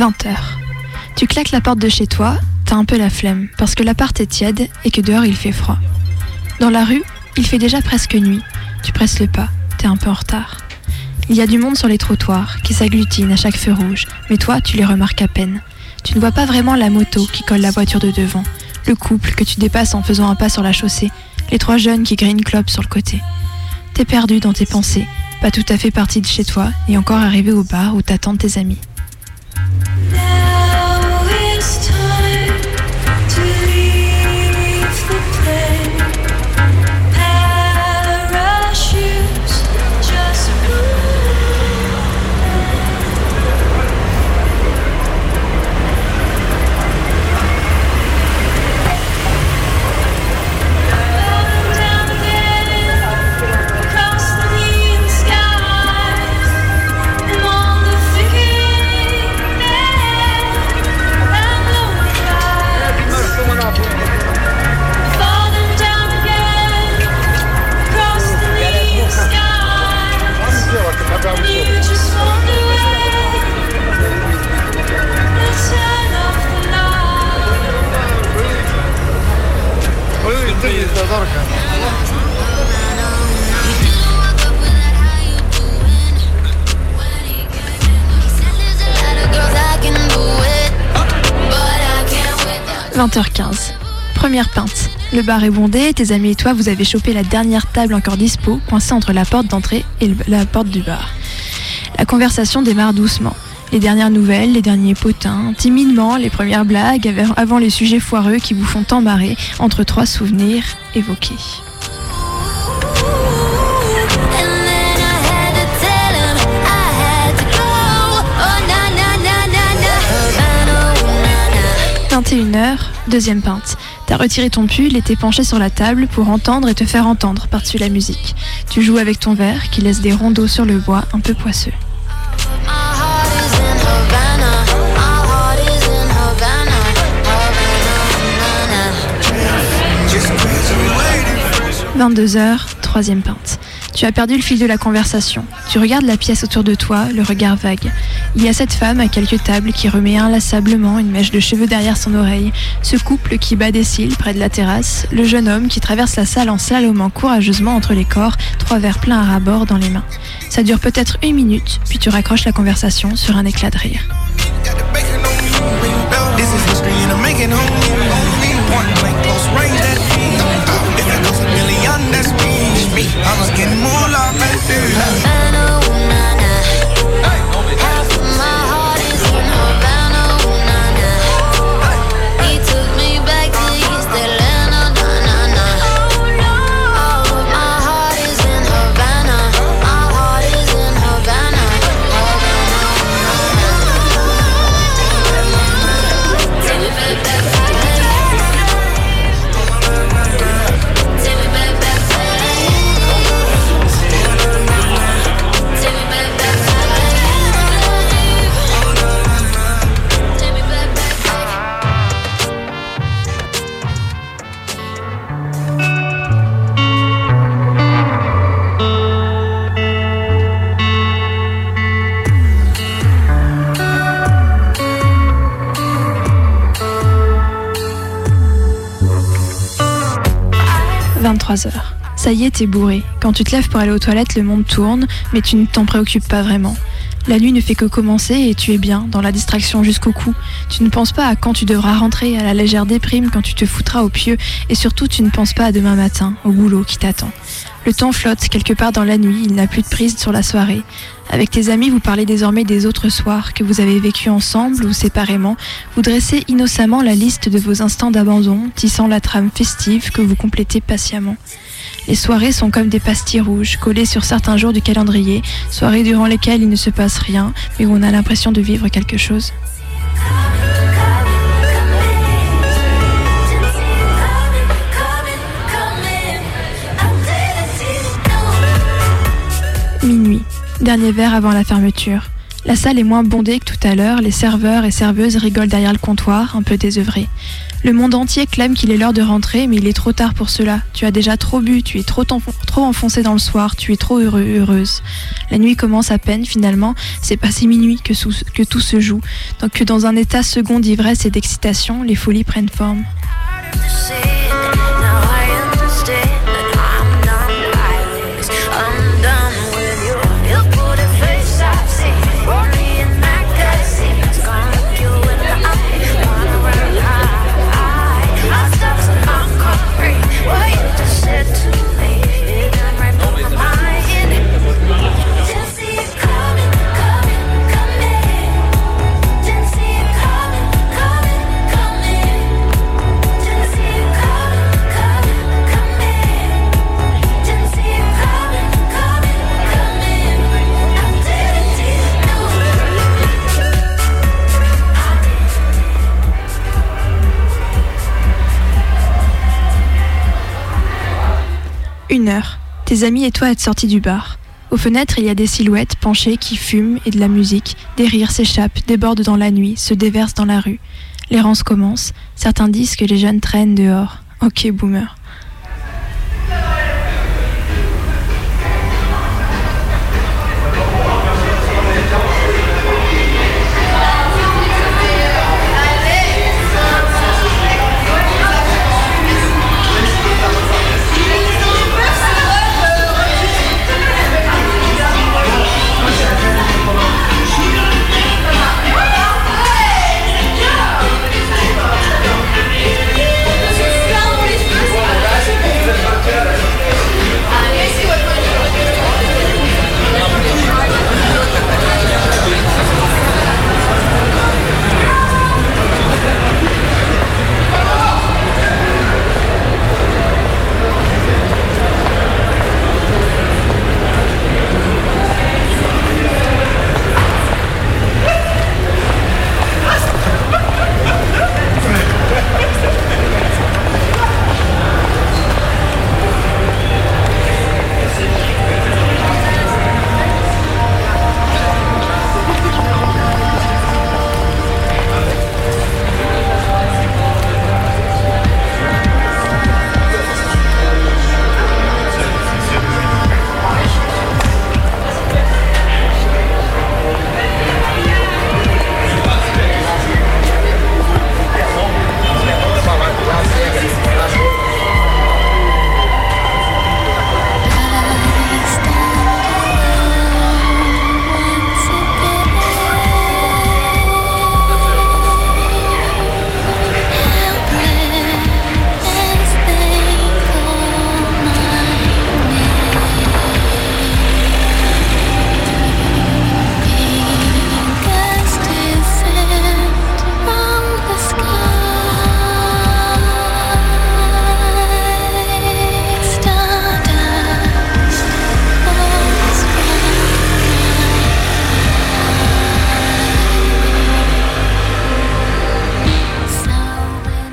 20h. Tu claques la porte de chez toi, t'as un peu la flemme, parce que l'appart est tiède et que dehors il fait froid. Dans la rue, il fait déjà presque nuit. Tu presses le pas, t'es un peu en retard. Il y a du monde sur les trottoirs, qui s'agglutinent à chaque feu rouge, mais toi, tu les remarques à peine. Tu ne vois pas vraiment la moto qui colle la voiture de devant, le couple que tu dépasses en faisant un pas sur la chaussée, les trois jeunes qui grillent une clope sur le côté. T'es perdu dans tes pensées, pas tout à fait parti de chez toi et encore arrivé au bar où t'attendent tes amis. 20h15. Première pinte. Le bar est bondé, tes amis et toi vous avez chopé la dernière table encore dispo, coincée entre la porte d'entrée et la porte du bar. La conversation démarre doucement. Les dernières nouvelles, les derniers potins, timidement les premières blagues av- avant les sujets foireux qui vous font embarrer entre trois souvenirs évoqués. 21h, deuxième pinte. T'as retiré ton pull et t'es penché sur la table pour entendre et te faire entendre par-dessus la musique. Tu joues avec ton verre qui laisse des rondeaux sur le bois un peu poisseux. My heart is in Havana. My heart is in Havana. Havana, na na. 22h, troisième pinte. Tu as perdu le fil de la conversation. Tu regardes la pièce autour de toi, le regard vague. Il y a cette femme à quelques tables qui remet inlassablement une mèche de cheveux derrière son oreille, ce couple qui bat des cils près de la terrasse, le jeune homme qui traverse la salle en slalomant courageusement entre les corps, trois verres pleins à ras-bord dans les mains. Ça dure peut-être une minute, puis tu raccroches la conversation sur un éclat de rire. I'm getting more love. 23h. Ça y est, t'es bourré. Quand tu te lèves pour aller aux toilettes, le monde tourne, mais tu ne t'en préoccupes pas vraiment. La nuit ne fait que commencer et tu es bien, dans la distraction jusqu'au cou. Tu ne penses pas à quand tu devras rentrer, à la légère déprime quand tu te foutras au pieu, et surtout tu ne penses pas à demain matin, au boulot qui t'attend. Le temps flotte quelque part dans la nuit, il n'a plus de prise sur la soirée. Avec tes amis, vous parlez désormais des autres soirs que vous avez vécus ensemble ou séparément. Vous dressez innocemment la liste de vos instants d'abandon, tissant la trame festive que vous complétez patiemment. Les soirées sont comme des pastilles rouges collées sur certains jours du calendrier, soirées durant lesquelles il ne se passe rien, mais où on a l'impression de vivre quelque chose. Minuit, dernier verre avant la fermeture. La salle est moins bondée que tout à l'heure, les serveurs et serveuses rigolent derrière le comptoir, un peu désœuvrés. Le monde entier clame qu'il est l'heure de rentrer, mais il est trop tard pour cela. Tu as déjà trop bu, tu es trop, enfoncé dans le soir, tu es trop heureuse. La nuit commence à peine, finalement, c'est passé minuit que, que tout se joue. Donc que dans un état second d'ivresse et d'excitation, les folies prennent forme. Une heure. Tes amis et toi êtes sortis du bar. Aux fenêtres, il y a des silhouettes penchées qui fument et de la musique. Des rires s'échappent, débordent dans la nuit, se déversent dans la rue. L'errance commence. Certains disent que les jeunes traînent dehors. Ok, boomer.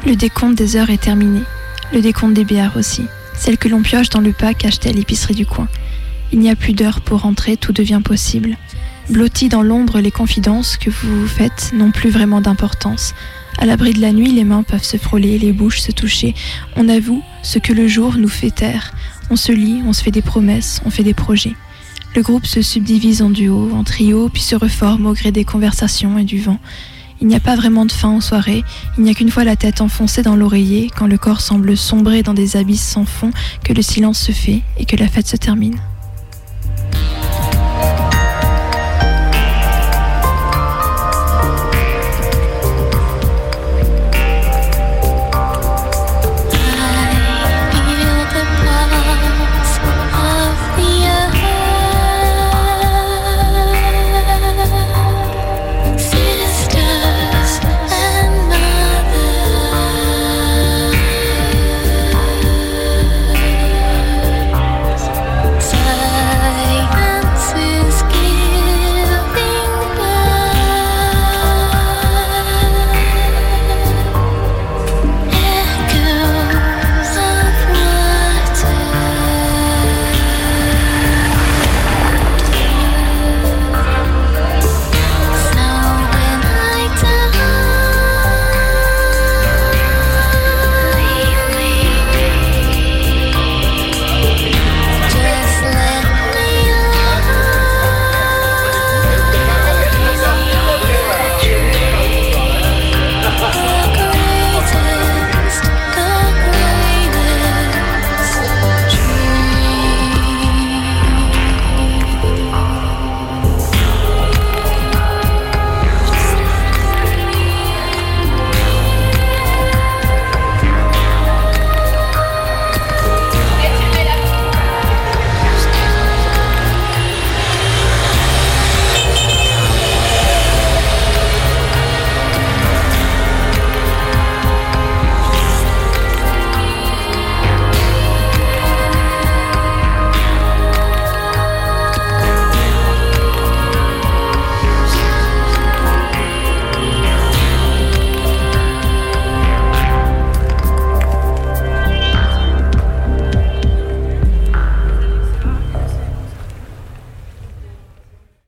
Le décompte des heures est terminé. Le décompte des bières aussi. Celles que l'on pioche dans le pack acheté à l'épicerie du coin. Il n'y a plus d'heures pour rentrer, tout devient possible. Blottis dans l'ombre, les confidences que vous vous faites n'ont plus vraiment d'importance. À l'abri de la nuit, les mains peuvent se frôler, les bouches se toucher. On avoue ce que le jour nous fait taire. On se lit, on se fait des promesses, on fait des projets. Le groupe se subdivise en duos, en trios, puis se reforme au gré des conversations et du vent. Il n'y a pas vraiment de fin aux soirées, il n'y a qu'une fois la tête enfoncée dans l'oreiller, quand le corps semble sombrer dans des abysses sans fond, que le silence se fait et que la fête se termine.